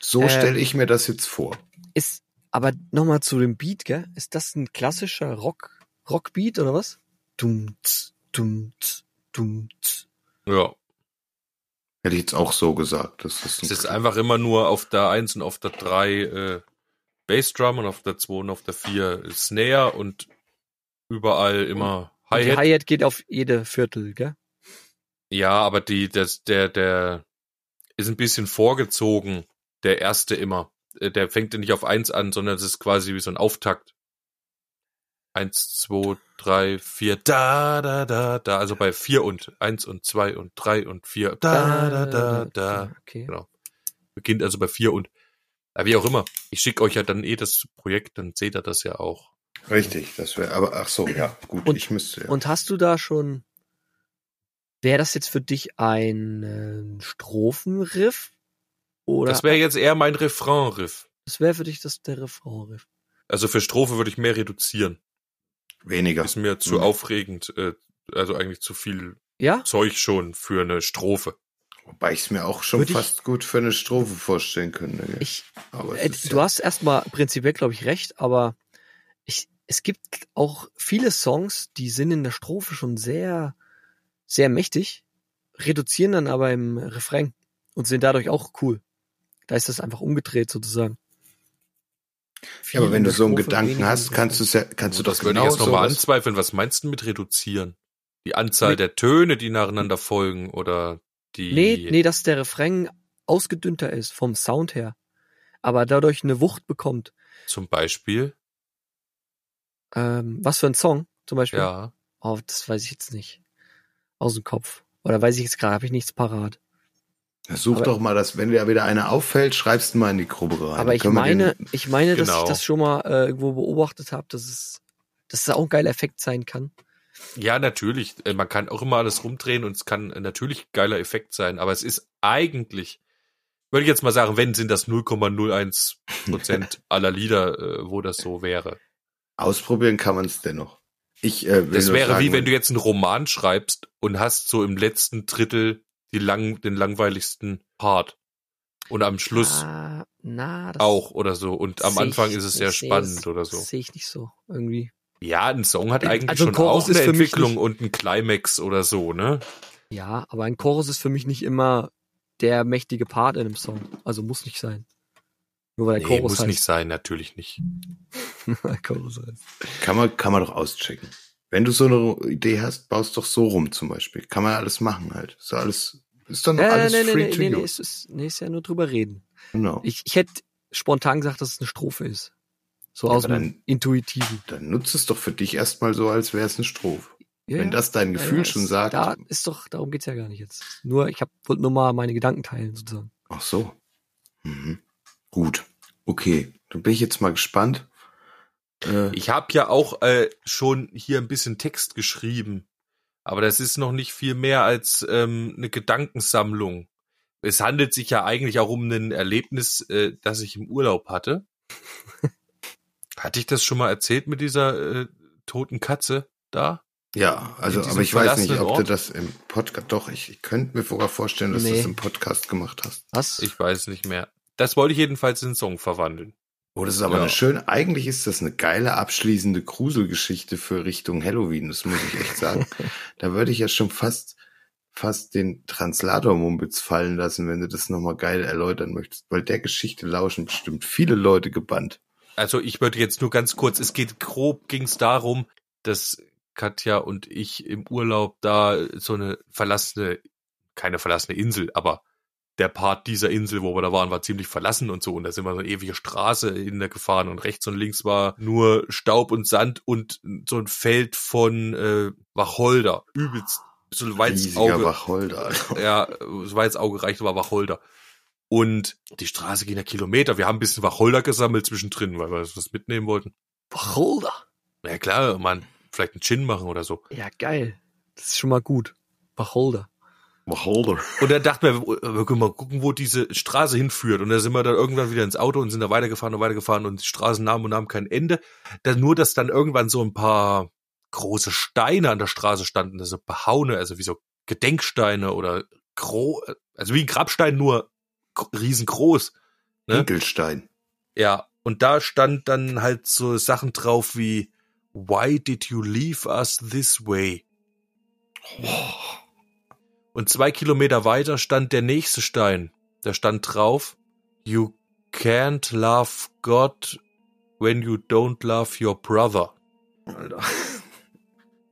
So
Ähm,
stelle ich mir das jetzt vor.
Ist, aber nochmal zu dem Beat, gell? Ist das ein klassischer Rock, Rockbeat oder was? Dum, tz, dum, tz, dum, tz.
Ja.
Hätte ich jetzt auch so gesagt. Das ist,
Es ist einfach immer nur auf der 1 und auf der 3 äh, Bassdrum und auf der 2 und auf der 4 Snare und überall immer Hi-Hat.
Hi-Hat geht auf jede Viertel, gell?
Ja, aber die, das, der, der ist ein bisschen vorgezogen, der erste immer. Äh, Der fängt ja nicht auf 1 an, sondern es ist quasi wie so ein Auftakt. 1, 2, 3, 4, da, da, da, da. Also bei 4 und 1 und 2 und 3 und 4, da, da, da, da.
Okay.
Genau. Beginnt also bei 4 und. Wie auch immer. Ich schicke euch ja dann eh das Projekt, dann seht ihr das ja auch.
Richtig, das wäre, aber ach so, ja, gut,
Und-
ich müsste ja.
Und hast du da schon, wäre das jetzt für dich ein äh, Strophenriff? Oder
Das wäre jetzt eher mein Refrain-Riff.
das wäre für dich das der Refrainriff?
Also für Strophe würde ich mehr reduzieren.
Weniger.
Ist mir zu
Mhm.
aufregend, äh, also eigentlich zu viel
Ja?
Zeug schon für eine Strophe.
Wobei ich es mir auch schon
Würde ich-
fast gut für eine Strophe vorstellen könnte.
Ich,
aber
äh, du
ja,
hast erstmal prinzipiell, glaube ich, recht, aber ich, es gibt auch viele Songs, die sind in der Strophe schon sehr, sehr mächtig, reduzieren dann aber im Refrain und sind dadurch auch cool. Da ist das einfach umgedreht sozusagen.
Ja, aber wenn du so einen Gedanken hast, kannst du es ja, kannst du
das würde ich
genau
jetzt nochmal anzweifeln. Was meinst du mit reduzieren? Die Anzahl
Mit-
der Töne, die nacheinander folgen oder die.
Nee, nee, dass der Refrain ausgedünnter ist vom Sound her, aber dadurch eine Wucht bekommt.
Zum Beispiel.
Ähm, was für ein Song zum Beispiel?
Ja.
Oh, das weiß ich jetzt nicht. Aus dem Kopf. Oder weiß ich jetzt gerade, habe ich nichts parat.
Such
Aber-
doch mal das, wenn dir wieder einer auffällt, schreibst du mal in die Gruppe rein.
Aber ich meine,
den-
ich meine, dass
Genau.
ich das schon mal äh, irgendwo beobachtet habe, dass es, dass es auch ein geiler Effekt sein kann.
Ja, natürlich. Äh, Man kann auch immer alles rumdrehen und es kann äh, natürlich ein geiler Effekt sein, aber es ist eigentlich, würde ich jetzt mal sagen, wenn, sind das 0,01 Prozent aller Lieder, äh, wo das so wäre.
ausprobieren kann man es dennoch. Ich äh,
Das wäre wie wenn du jetzt einen Roman schreibst und hast so im letzten Drittel die lang, den langweiligsten Part. Und am Schluss
Ah, na, das
auch oder so. Und am Anfang
ich-
ist es sehr
seh
spannend
es-
oder so.
Das sehe ich nicht so irgendwie.
Ja, ein Song hat eigentlich
Also ein
schon
Chorus
auch eine Entwicklung
nicht-
und einen Climax oder so, ne?
Ja, aber ein Chorus ist für mich nicht immer der mächtige Part in einem Song. Also muss nicht sein. Nur weil der
Nee,
Chorus
muss
heißt.
nicht sein, natürlich nicht.
Chorus heißt.
kann man, kann man doch auschecken. Wenn du so eine Idee hast, baust doch so rum zum Beispiel. Kann man alles machen halt. Ist doch alles, ist doch noch
Nee,
alles
nee, nee,
free
nee,
to
nee, nee,
use.
ist, ist, nee, ist ja nur drüber reden.
Genau.
Ich, ich hätte spontan gesagt, dass es eine Strophe ist. So
Ja,
aus dem
dann-
Intuitiven.
Dann nutzt es doch für dich erstmal so, als wäre es eine Strophe.
Ja,
Wenn das dein Gefühl
ja,
schon
ist-
sagt.
Da ist doch, darum geht's ja gar nicht jetzt. Nur, ich hab, wollte nur mal meine Gedanken teilen, sozusagen.
Ach so. Mhm. Gut. Okay. Dann bin ich jetzt mal gespannt. Äh,
Ich habe ja auch äh, schon hier ein bisschen Text geschrieben, aber das ist noch nicht viel mehr als ähm, eine Gedankensammlung. Es handelt sich ja eigentlich auch um ein Erlebnis, äh, das ich im Urlaub hatte. Hatte ich das schon mal erzählt mit dieser äh, toten Katze da?
ja, also, aber ich weiß nicht, ob du
Ort?
das im Podcast, doch, ich, ich könnte mir sogar vorstellen, dass du
Nee.
das im Podcast gemacht hast.
Was?
Ich weiß nicht mehr. Das wollte ich jedenfalls in einen Song verwandeln.
Oh, das ist aber
Ja.
eine schöne, eigentlich ist das eine geile abschließende Gruselgeschichte für Richtung Halloween, das muss ich echt sagen. da würde ich ja schon fast, fast den Translator-Mumpitz fallen lassen, wenn du das nochmal geil erläutern möchtest, weil der Geschichte lauschen bestimmt viele Leute gebannt.
Also ich würde jetzt nur ganz kurz, es geht grob, ging es darum, dass Katja und ich im Urlaub da so eine verlassene, keine verlassene Insel, aber der Part dieser Insel, wo wir da waren, war ziemlich verlassen und so. Und da sind wir so eine ewige Straße in der gefahren und rechts und links war nur Staub und Sand und so ein Feld von äh, Wacholder. Übelst, so weit Auge
Wacholder.
Ja, so weit ins Auge reicht, war Wacholder. Und die Straße ging ja Kilometer. Wir haben ein bisschen Wacholder gesammelt zwischendrin, weil wir das mitnehmen wollten.
Wacholder.
Ja klar, man, vielleicht einen Gin machen oder so.
Ja, geil. Das ist schon mal gut. Wacholder.
Beholder.
Und dann dachten wir, wir können mal gucken, wo diese Straße hinführt. Und da sind wir dann irgendwann wieder ins Auto und sind da weitergefahren und weitergefahren und die Straßen nahmen und nahmen kein Ende. Dann nur, dass dann irgendwann so ein paar große Steine an der Straße standen, also behaune, also wie so Gedenksteine oder gro also wie ein Grabstein, nur gr- riesengroß. Ne?
Hinkelstein.
Ja, und da stand dann halt so Sachen drauf wie Why did you leave us this way? Und zwei Kilometer weiter stand der nächste Stein. Da stand drauf You can't love God when you don't love your brother.
Alter.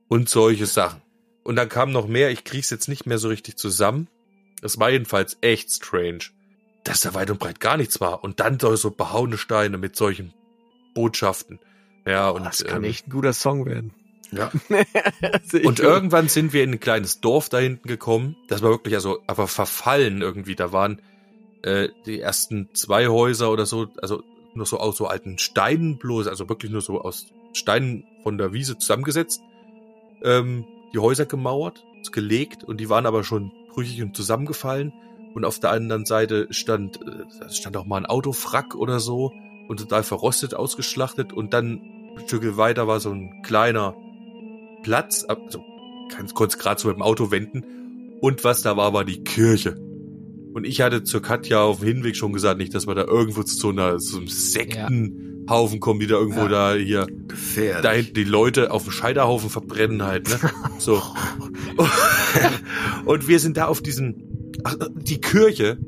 Und solche Sachen. Und dann kam noch mehr, ich krieg's jetzt nicht mehr so richtig zusammen. Es war jedenfalls echt strange, dass da weit und breit gar nichts war. Und dann so so behauene Steine mit solchen Botschaften. Ja, und,
das kann
ähm,
echt ein guter Song werden.
Ja.
Also
und irgendwann sind wir in ein kleines Dorf da hinten gekommen. Das war wirklich also aber verfallen irgendwie. Da waren äh, die ersten zwei Häuser oder so, also nur so aus so alten Steinen bloß, also wirklich nur so aus Steinen von der Wiese zusammengesetzt. Ähm, die Häuser gemauert, gelegt und die waren aber schon brüchig und zusammengefallen. Und auf der anderen Seite stand, äh, stand auch mal ein Autofrack oder so und total verrostet, ausgeschlachtet. Und dann ein Stück weiter war so ein kleiner Platz, also kann konnte gerade so mit dem Auto wenden. Und was da war, war die Kirche. Und ich hatte zur Katja auf dem Hinweg schon gesagt, nicht, dass wir da irgendwo zu so einer so einem Sektenhaufen kommen, die da irgendwo
Ja.
da hier
Gefährlich.
da hinten die Leute auf dem Scheiterhaufen verbrennen halt, ne? So. Und wir sind da auf diesen, ach, die Kirche,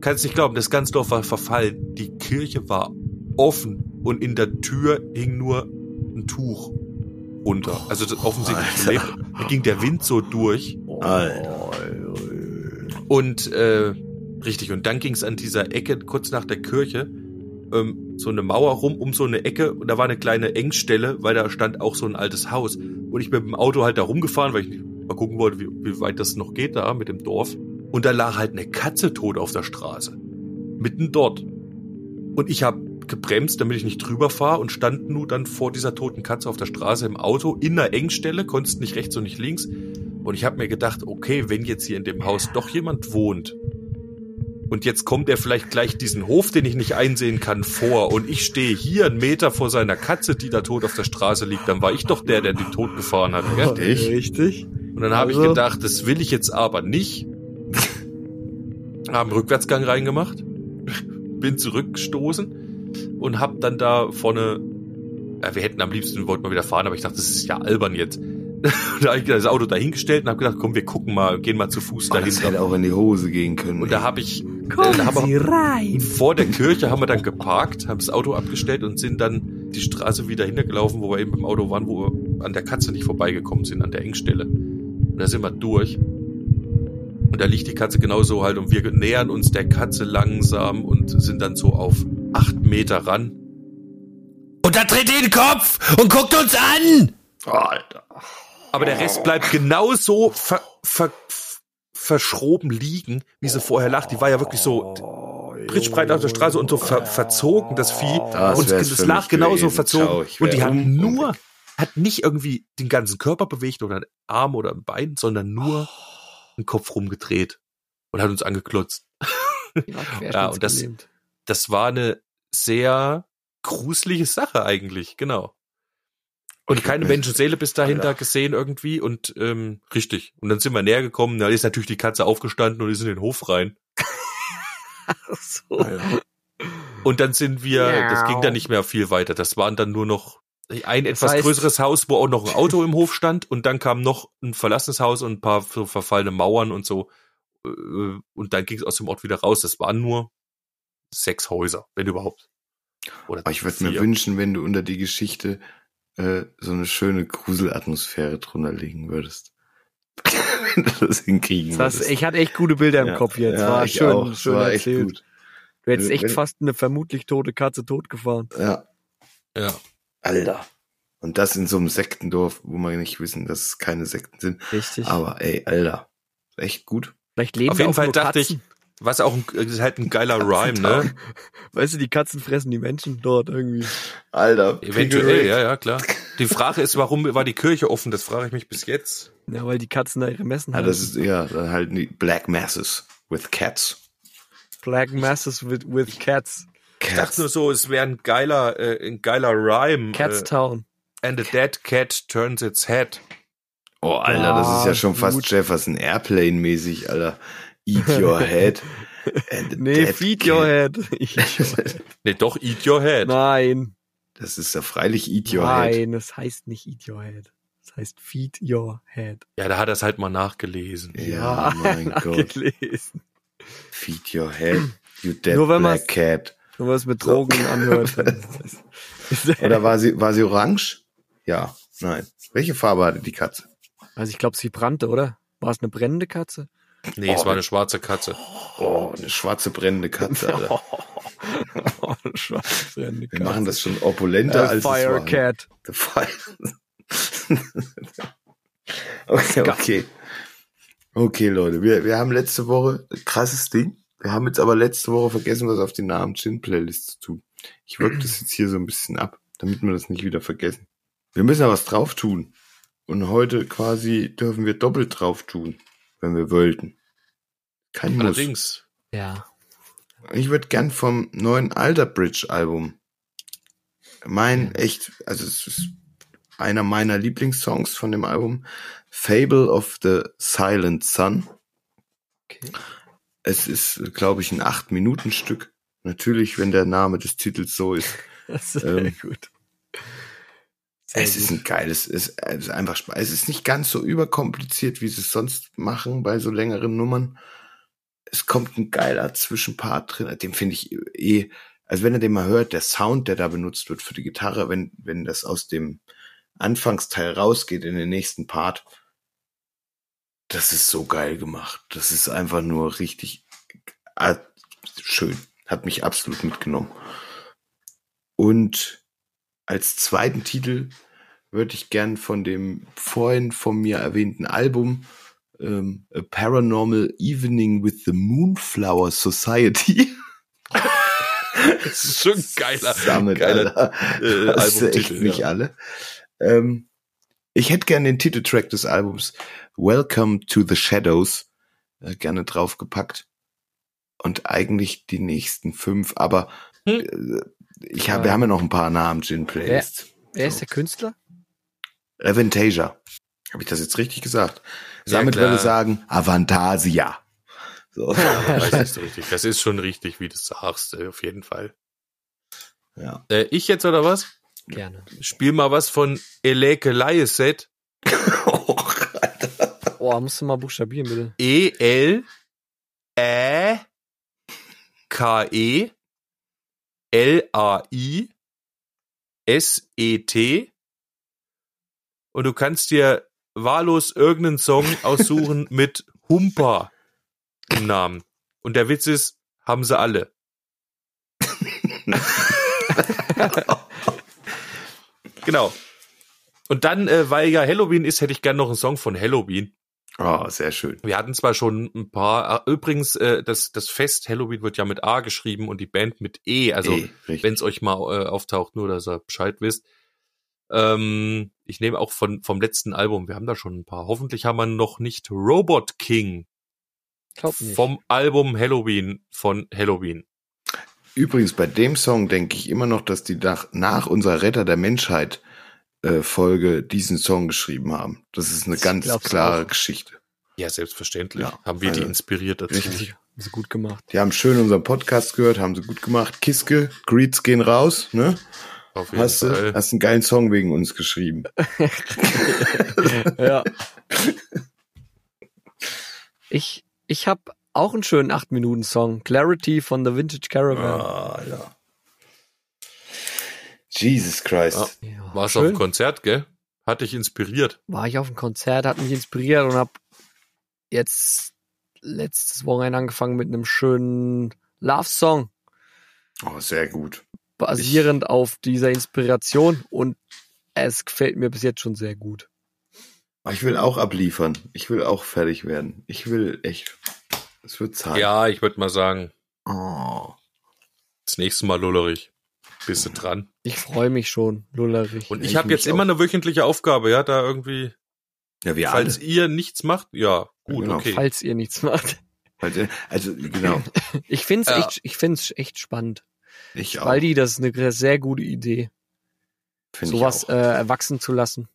kannst nicht glauben, das ganze Dorf war verfallen. Die Kirche war offen und in der Tür hing nur ein Tuch runter. Also das offensichtlich. Da ging der Wind so durch.
Alter.
Und äh, richtig, und dann ging es an dieser Ecke, kurz nach der Kirche, ähm, so eine Mauer rum um so eine Ecke und da war eine kleine Engstelle, weil da stand auch so ein altes Haus. Und ich bin mit dem Auto halt da rumgefahren, weil ich mal gucken wollte, wie, wie weit das noch geht da mit dem Dorf. Und da lag halt eine Katze tot auf der Straße. Mitten dort. Und ich habe gebremst, damit ich nicht drüber fahre und stand nun dann vor dieser toten Katze auf der Straße im Auto in einer Engstelle, konntest nicht rechts und nicht links. Und ich habe mir gedacht, okay, wenn jetzt hier in dem Haus doch jemand wohnt und jetzt kommt er vielleicht gleich diesen Hof, den ich nicht einsehen kann, vor und ich stehe hier einen Meter vor seiner Katze, die da tot auf der Straße liegt, dann war ich doch der, der den tot gefahren hat. Gell?
Ich?
Richtig.
Und dann habe ich
Also-
gedacht, das will ich jetzt aber nicht. Haben Rückwärtsgang reingemacht, bin zurückgestoßen und hab dann da vorne, ja, wir hätten am liebsten, wollten wir wieder fahren, aber ich dachte, das ist ja albern jetzt. da habe ich das Auto dahingestellt und habe gedacht, komm, wir gucken mal, gehen mal zu Fuß
Oh, das
dahin.
hätte auch in die Hose gehen können.
Und da habe ich, äh, da haben wir,
rein.
vor der Kirche haben wir dann geparkt, haben das Auto abgestellt und sind dann die Straße wieder hintergelaufen, wo wir eben im Auto waren, wo wir an der Katze nicht vorbeigekommen sind, an der Engstelle. Und da sind wir durch. Und da liegt die Katze genauso halt und wir nähern uns der Katze langsam und sind dann so auf acht Meter ran. Und da dreht die den Kopf und guckt uns an!
Alter.
Aber der Rest bleibt genauso ver, ver, verschroben liegen, wie sie vorher lag. Die war ja wirklich so britschbreit auf der Straße und so ver, verzogen, das Vieh.
Das
und es lag genauso
gewesen.
verzogen.
Ciao, ich
und die hat nur, hat nicht irgendwie den ganzen Körper bewegt oder einen Arm oder ein Bein, sondern nur den Kopf rumgedreht und hat uns angeklotzt. Ja, und das- Das war eine sehr gruselige Sache eigentlich, genau. Und keine Menschenseele bis dahinter
Alter.
gesehen irgendwie und ähm, richtig. Und dann sind wir näher gekommen, da ist natürlich die Katze aufgestanden und ist in den Hof rein.
so.
Alter.
Und dann sind wir, das ging dann nicht mehr viel weiter. Das waren dann nur noch ein etwas
heißt-
größeres Haus, wo auch noch ein Auto im Hof stand und dann kam noch ein verlassenes Haus und ein paar so verfallene Mauern und so. Äh, Und dann ging es aus dem Ort wieder raus. Das waren nur sechs Häuser, wenn überhaupt. Oder
Aber ich würde mir wünschen, wenn du unter die Geschichte äh, so eine schöne Gruselatmosphäre drunter legen würdest. wenn du das hinkriegen
Das,
würdest.
ich hatte echt gute Bilder im
Ja.
Kopf jetzt.
Ja,
war
ich
schön,
auch.
schön
war echt
erzählt.
gut.
Du hättest
Wenn-
echt
wenn-
fast eine vermutlich tote Katze totgefahren.
Ja,
Ja.
Alter. Und das in so einem Sektendorf, wo man nicht wissen, dass es keine Sekten sind.
Richtig.
Aber ey, Alter. Echt gut.
Vielleicht leben
Auf jeden
auch
Fall dachte
Katzen.
Was auch ein, ist halt ein geiler Rhyme, ne?
Weißt du, die Katzen fressen die Menschen dort irgendwie.
Alter.
Eventuell, ja, ja, klar. Die Frage ist, warum war die Kirche offen? Das frage ich mich bis jetzt.
Ja, weil die Katzen da ihre Messen
Ja,
haben.
das ist, ja, dann halt die Black Masses with Cats.
Black Masses with, with Cats.
Ich dachte nur so, es wäre ein geiler, äh, ein geiler Rhyme.
Cats
Äh,
Town.
and a dead cat turns its head.
Oh, Alter, das ist ja
Ah,
schon fast. Jefferson Airplane-mäßig, Alter. Eat your head. and
Nee, feed
cat.
your head. Ich,
Nee, doch, eat your head.
nein.
Das ist ja freilich Eat your head.
Nein, das heißt nicht eat your head. Das heißt feed your head.
Ja, da hat er es halt mal nachgelesen.
Ja, mein Gott. Feed your head, you dead
Nur wenn
black
man's-
cat.
Wenn man es mit Drogen anhört. ist das-
Oder war sie, war sie orange? Ja, nein. Welche Farbe hatte die Katze?
Also ich glaube, sie brannte, oder? War es eine brennende Katze?
Nee, es
Oh,
war eine schwarze Katze.
Oh, eine schwarze brennende Katze, Alter.
oh, eine schwarze brennende
Wir
Katze.
machen das schon opulenter
A
als
Fire
es war.
Cat.
The Fire. okay, okay. Okay, Leute, wir, wir haben letzte Woche ein krasses Ding. Wir haben jetzt aber letzte Woche vergessen, was auf die Namen Chin Playlist zu tun. Ich wirke das jetzt hier so ein bisschen ab, damit wir das nicht wieder vergessen. Wir müssen ja was drauf tun. Und heute quasi dürfen wir doppelt drauf tun, wenn wir wollten. Kein Muss.
Allerdings.
Ja.
Ich würde gern vom neuen Alter Bridge Album. Mein echt, also es ist einer meiner Lieblingssongs von dem Album. Fable of the Silent Sun.
Okay.
Es ist, glaube ich, ein acht Minuten Stück. Natürlich, wenn der Name des Titels so ist.
Das ist
Ähm,
sehr gut. Sehr
es ist
gut.
ein geiles, es ist einfach Spaß. Es ist nicht ganz so überkompliziert, wie sie es sonst machen bei so längeren Nummern. Es kommt ein geiler Zwischenpart drin. Den finde ich eh, also wenn ihr den mal hört, der Sound, der da benutzt wird für die Gitarre, wenn, wenn das aus dem Anfangsteil rausgeht in den nächsten Part, das ist so geil gemacht. Das ist einfach nur richtig schön. Hat mich absolut mitgenommen. Und als zweiten Titel würde ich gern von dem vorhin von mir erwähnten Album ähm, A Paranormal Evening with the Moonflower Society.
Das ist schon geiler,
Sammelt,
geiler äh,
Das echt nicht
ja.
alle. Ähm, ich hätte gern den Titeltrack des Albums Welcome to the Shadows äh, gerne draufgepackt. Und eigentlich die nächsten fünf, aber
Hm.
äh, ich hab, wir haben ja noch ein paar Namen Gin Playlist.
Wer ist der Künstler?
Avantasia. Habe ich das jetzt richtig gesagt?
Ja,
Damit
klar.
würde ich sagen Avantasia. So.
Weiß nicht so richtig. Das ist schon richtig, wie du sagst, äh, auf jeden Fall.
ja.
Äh, ich jetzt oder was?
Gerne.
Spiel mal was von Eleke Lyeset.
Oh, musst du mal buchstabieren, bitte.
E L Ä K E L A I S E T und du kannst dir wahllos irgendeinen Song aussuchen mit Humpa im Namen. Und der Witz ist, haben sie alle. genau. Und dann, äh, weil ja Halloween ist, hätte ich gern noch einen Song von Halloween.
Oh, sehr schön.
Wir hatten zwar schon ein paar, ah, übrigens, äh, das, das Fest Halloween wird ja mit A geschrieben und die Band mit E, also
richtig.
wenn es euch mal äh, auftaucht, nur dass ihr Bescheid wisst. Ähm, ich nehme auch von, vom letzten Album, wir haben da schon ein paar. Hoffentlich haben wir noch nicht Robot King
Glaub nicht.
vom Album Halloween von Halloween.
Übrigens, bei dem Song denke ich immer noch, dass die nach, nach unserer Retter der Menschheit äh, Folge diesen Song geschrieben haben. Das ist eine
Das
ganz
du
klare
auch.
Geschichte.
Ja, selbstverständlich.
Ja,
haben wir die
also,
inspiriert dazu.
richtig.
Haben sie gut gemacht.
Die haben schön unseren Podcast gehört, haben sie gut gemacht. Kiske, Greets gehen raus, ne?
Auf jeden
Hast du
Fall.
hast einen geilen Song wegen uns geschrieben.
ja. Ich, ich habe auch einen schönen 8-Minuten-Song. Clarity von The Vintage Caravan.
Ah, ja. Jesus Christ.
Ja.
Ja,
Warst du auf dem Konzert, gell? Hat dich inspiriert.
War ich auf dem Konzert, hat mich inspiriert und habe jetzt letztes Wochenende angefangen mit einem schönen Love-Song,
Oh, sehr gut.
basierend auf dieser Inspiration und es gefällt mir bis jetzt schon sehr gut.
Aber Ich will auch abliefern. Ich will auch fertig werden. Ich will echt. Es wird Zeit.
Ja, ich würde mal sagen,
Oh.
das nächste Mal Lullerich. Bist du dran?
Ich freue mich schon, Lullerich.
Und ich
ich
habe jetzt
mich
immer
auch.
eine wöchentliche Aufgabe, ja, da irgendwie,
Ja, wir
falls
alle.
ihr nichts macht, ja, gut,
Genau,
okay.
Falls ihr nichts macht.
Also, also, genau.
Ich find's
Ja.
echt, ich find's echt spannend.
Ich auch.
Waldi, das ist eine sehr gute Idee,
Find ich
sowas
auch.
äh, erwachsen zu lassen.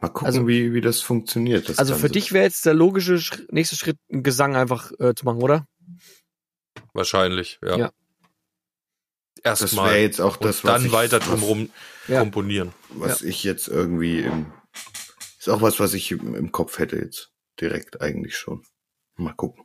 Mal gucken,
also-
wie, wie das funktioniert. Das
Also für
Ganze.
dich wäre jetzt der logische Sch- nächste Schritt, einen Gesang einfach äh, zu machen, oder?
Wahrscheinlich, ja.
Ja.
Das
Erstmal.
wäre jetzt auch
Und
das, was
dann
ich,
weiter drumherum
Ja.
komponieren.
was ich jetzt irgendwie im, ist auch was, was ich im, im Kopf hätte jetzt. Direkt eigentlich schon. Mal gucken.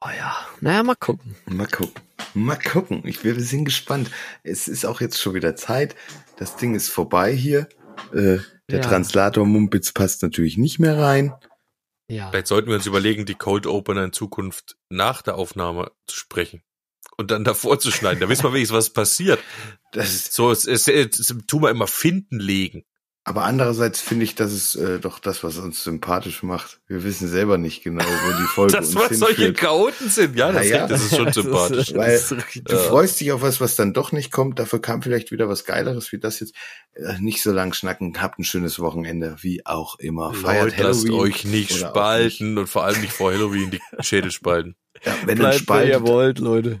Oh ja. Naja, mal gucken.
Mal gucken. Mal gucken. Ich bin, wir sind gespannt. Es ist auch jetzt schon wieder Zeit. Das Ding ist vorbei hier. Äh, der
Ja.
Translator Mumpitz passt natürlich nicht mehr rein.
Ja.
Vielleicht sollten wir uns überlegen, die Cold Opener in Zukunft nach der Aufnahme zu sprechen. Und dann davor zu schneiden. Da wissen wir wenigstens, was passiert.
Das ist,
So, es, es, es, tun wir immer finden legen.
aber andererseits finde ich, das ist äh, doch das, was uns sympathisch macht. Wir wissen selber nicht genau, wo die Folge
Dass
uns
wir solche. Chaoten sind. Ja, das,
Na ja.
das ist schon
Das ist-
sympathisch.
Weil
das richtig-
Du
Ja.
freust dich auf was, was dann doch nicht kommt. Dafür kam vielleicht wieder was Geileres wie das jetzt. Äh, Nicht so lang schnacken. Habt ein schönes Wochenende, wie auch immer. Feiert
Leute, lasst
Halloween.
euch nicht spalten und vor allem nicht vor Halloween die Schädel spalten.
nicht. Ja, wenn ihr
Bleibt, ihr
spaltet,
wollt, Leute